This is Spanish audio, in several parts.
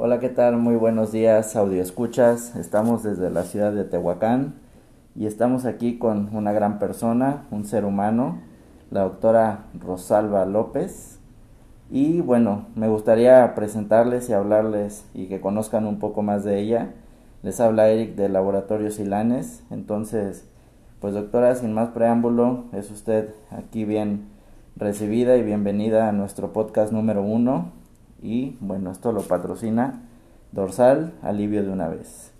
Hola, ¿qué tal? Muy buenos días, audio escuchas. Estamos desde la ciudad de Tehuacán y estamos aquí con una gran persona, un ser humano, la doctora Rosalba López. Y bueno, me gustaría presentarles y hablarles y que conozcan un poco más de ella. Les habla Eric de Laboratorio Silanes. Entonces, pues doctora, sin más preámbulo, es usted aquí bien recibida y bienvenida a nuestro podcast número uno. Y bueno, esto lo patrocina Dorsal, alivio de una vez.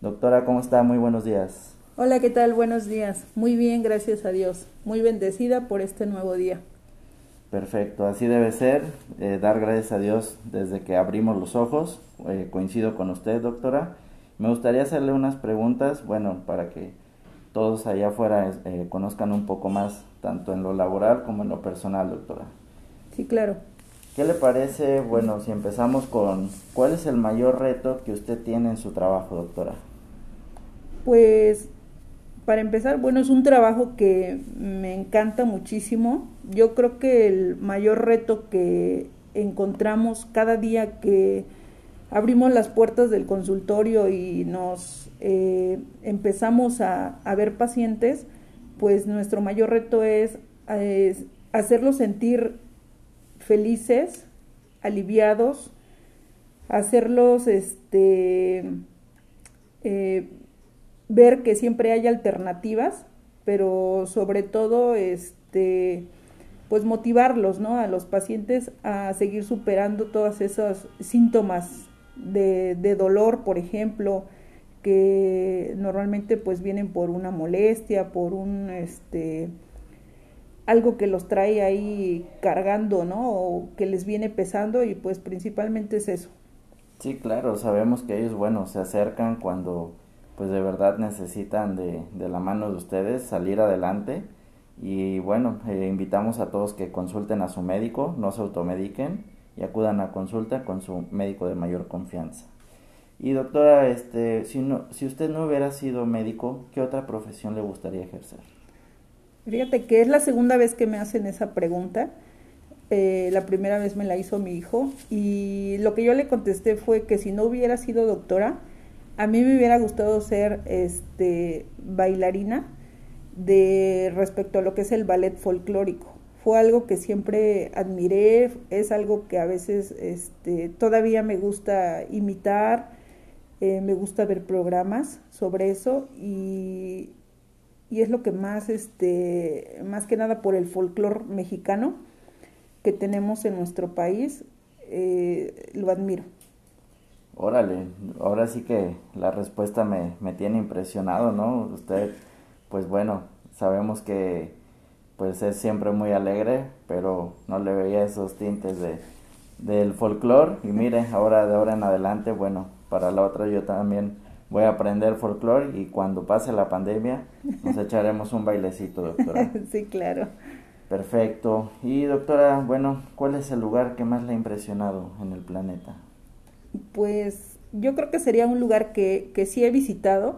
Doctora, ¿cómo está? Muy buenos días. Hola, ¿qué tal? Buenos días. Muy bien, gracias a Dios. Muy bendecida por este nuevo día. Perfecto, así debe ser. Eh, dar gracias a Dios desde que abrimos los ojos. Eh, coincido con usted, doctora. Me gustaría hacerle unas preguntas, bueno, para que todos allá afuera eh, conozcan un poco más, tanto en lo laboral como en lo personal, doctora. Sí, claro. ¿Qué le parece, bueno, si empezamos con cuál es el mayor reto que usted tiene en su trabajo, doctora? Pues, para empezar, bueno, es un trabajo que me encanta muchísimo. Yo creo que el mayor reto que encontramos cada día que abrimos las puertas del consultorio y nos eh, empezamos a, ver pacientes, pues nuestro mayor reto es, hacerlos sentir felices, aliviados, hacerlos este, eh, ver que siempre hay alternativas, pero sobre todo este, pues motivarlos ¿no? a los pacientes a seguir superando todos esos síntomas de, dolor, por ejemplo, que normalmente pues vienen por una molestia, por un este algo que los trae ahí cargando, ¿no? O que les viene pesando y pues principalmente es eso. Sí, claro, sabemos que ellos, bueno, se acercan cuando pues de verdad necesitan de, de la mano de ustedes salir adelante y bueno, eh, invitamos a todos que consulten a su médico, no se automediquen y acudan a consulta con su médico de mayor confianza. Y doctora, este, si, no, si usted no hubiera sido médico, ¿qué otra profesión le gustaría ejercer? Fíjate que es la segunda vez que me hacen esa pregunta. Eh, la primera vez me la hizo mi hijo y lo que yo le contesté fue que si no hubiera sido doctora, a mí me hubiera gustado ser este, bailarina de respecto a lo que es el ballet folclórico fue algo que siempre admiré, es algo que a veces este, todavía me gusta imitar, eh, me gusta ver programas sobre eso y, es lo que más, este, más que nada por el folclore mexicano que tenemos en nuestro país, eh, lo admiro. Órale, ahora sí que la respuesta me, me tiene impresionado, ¿no? Usted, pues bueno, sabemos que pues es siempre muy alegre, pero no le veía esos tintes de, del folclore. Y mire, ahora de ahora en adelante, bueno, para la otra yo también voy a aprender folclore y cuando pase la pandemia nos echaremos un bailecito, doctora. sí, claro. Perfecto. Y doctora, bueno, ¿cuál es el lugar que más le ha impresionado en el planeta? Pues yo creo que sería un lugar que, que sí he visitado,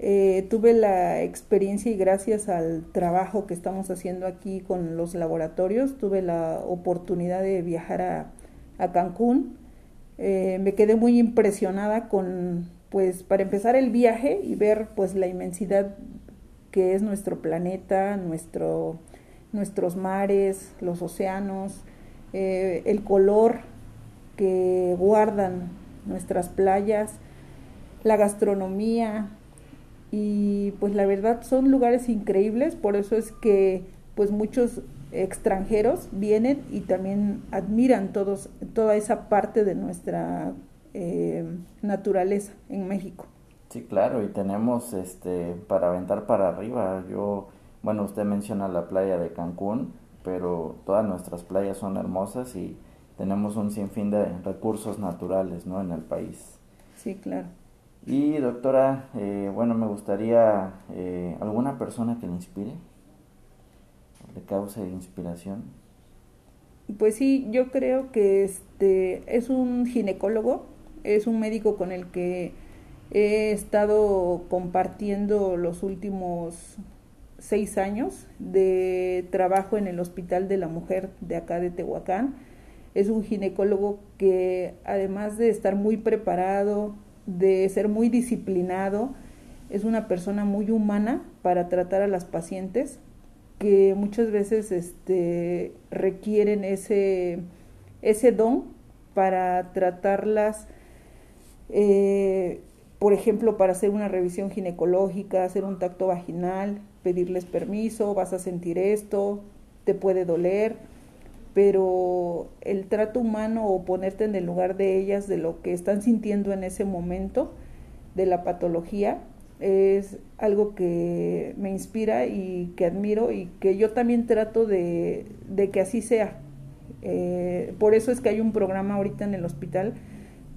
eh, tuve la experiencia y gracias al trabajo que estamos haciendo aquí con los laboratorios, tuve la oportunidad de viajar a, Cancún. Eh, me quedé muy impresionada con, pues, para empezar el viaje y ver, pues, la inmensidad que es nuestro planeta, nuestro, nuestros mares, los océanos, eh, el color que guardan nuestras playas, la gastronomía, y pues la verdad son lugares increíbles, por eso es que pues muchos extranjeros vienen y también admiran todos, toda esa parte de nuestra eh, naturaleza en México. Sí, claro, y tenemos este para aventar para arriba. Yo, bueno, usted menciona la playa de Cancún, pero todas nuestras playas son hermosas y tenemos un sinfín de recursos naturales, ¿no? En el país. Sí, claro. Y doctora, eh, bueno, me gustaría eh, alguna persona que le inspire, le cause inspiración. Pues sí, yo creo que este es un ginecólogo, es un médico con el que he estado compartiendo los últimos seis años de trabajo en el Hospital de la Mujer de acá de Tehuacán. Es un ginecólogo que además de estar muy preparado, de ser muy disciplinado, es una persona muy humana para tratar a las pacientes que muchas veces este, requieren ese, ese don para tratarlas, eh, por ejemplo, para hacer una revisión ginecológica, hacer un tacto vaginal, pedirles permiso, vas a sentir esto, te puede doler pero el trato humano o ponerte en el lugar de ellas, de lo que están sintiendo en ese momento, de la patología, es algo que me inspira y que admiro y que yo también trato de, que así sea. Eh, por eso es que hay un programa ahorita en el hospital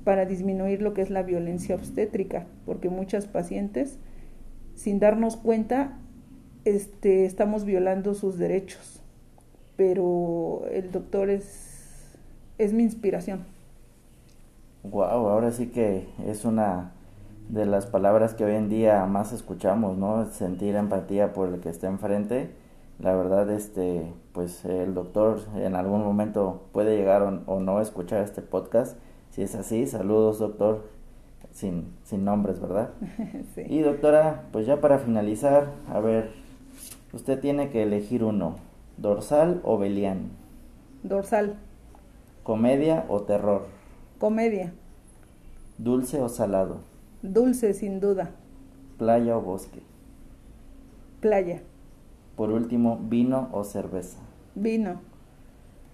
para disminuir lo que es la violencia obstétrica, porque muchas pacientes, sin darnos cuenta, este, estamos violando sus derechos pero el doctor es, es mi inspiración. Wow, ahora sí que es una de las palabras que hoy en día más escuchamos, ¿no? Sentir empatía por el que está enfrente. La verdad, este, pues el doctor en algún momento puede llegar o, no escuchar este podcast. Si es así, saludos, doctor, sin, sin nombres, ¿verdad? sí. Y doctora, pues ya para finalizar, a ver, usted tiene que elegir uno. ¿Dorsal o Belian? Dorsal. ¿Comedia o terror? Comedia. ¿Dulce o salado? Dulce, sin duda. ¿Playa o bosque? Playa. Por último, ¿vino o cerveza? Vino.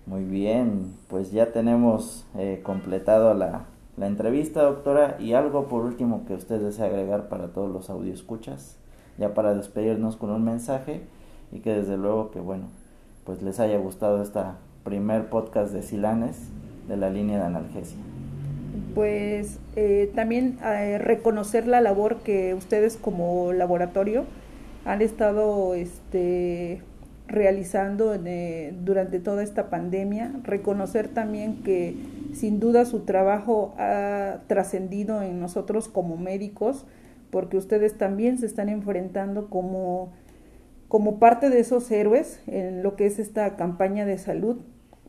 Muy bien, pues ya tenemos eh, completado la, la, entrevista, doctora. Y algo por último que usted desea agregar para todos los escuchas, ya para despedirnos con un mensaje y que desde luego que bueno, pues les haya gustado esta primer podcast de Silanes de la línea de analgesia. Pues eh, también eh, reconocer la labor que ustedes como laboratorio han estado este, realizando eh, durante toda esta pandemia, reconocer también que sin duda su trabajo ha trascendido en nosotros como médicos, porque ustedes también se están enfrentando como como parte de esos héroes en lo que es esta campaña de salud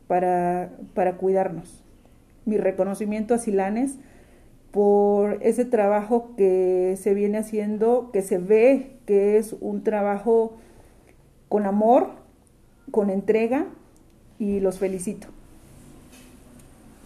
para, para cuidarnos. Mi reconocimiento a Silanes por ese trabajo que se viene haciendo, que se ve que es un trabajo con amor, con entrega y los felicito.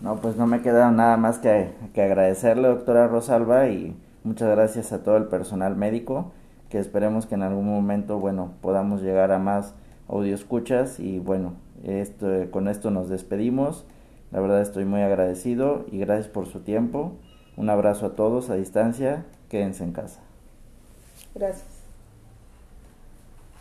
No, pues no me queda nada más que, que agradecerle, doctora Rosalba, y muchas gracias a todo el personal médico que esperemos que en algún momento, bueno, podamos llegar a más audio escuchas y bueno, esto, con esto nos despedimos. La verdad estoy muy agradecido y gracias por su tiempo. Un abrazo a todos a distancia. Quédense en casa. Gracias.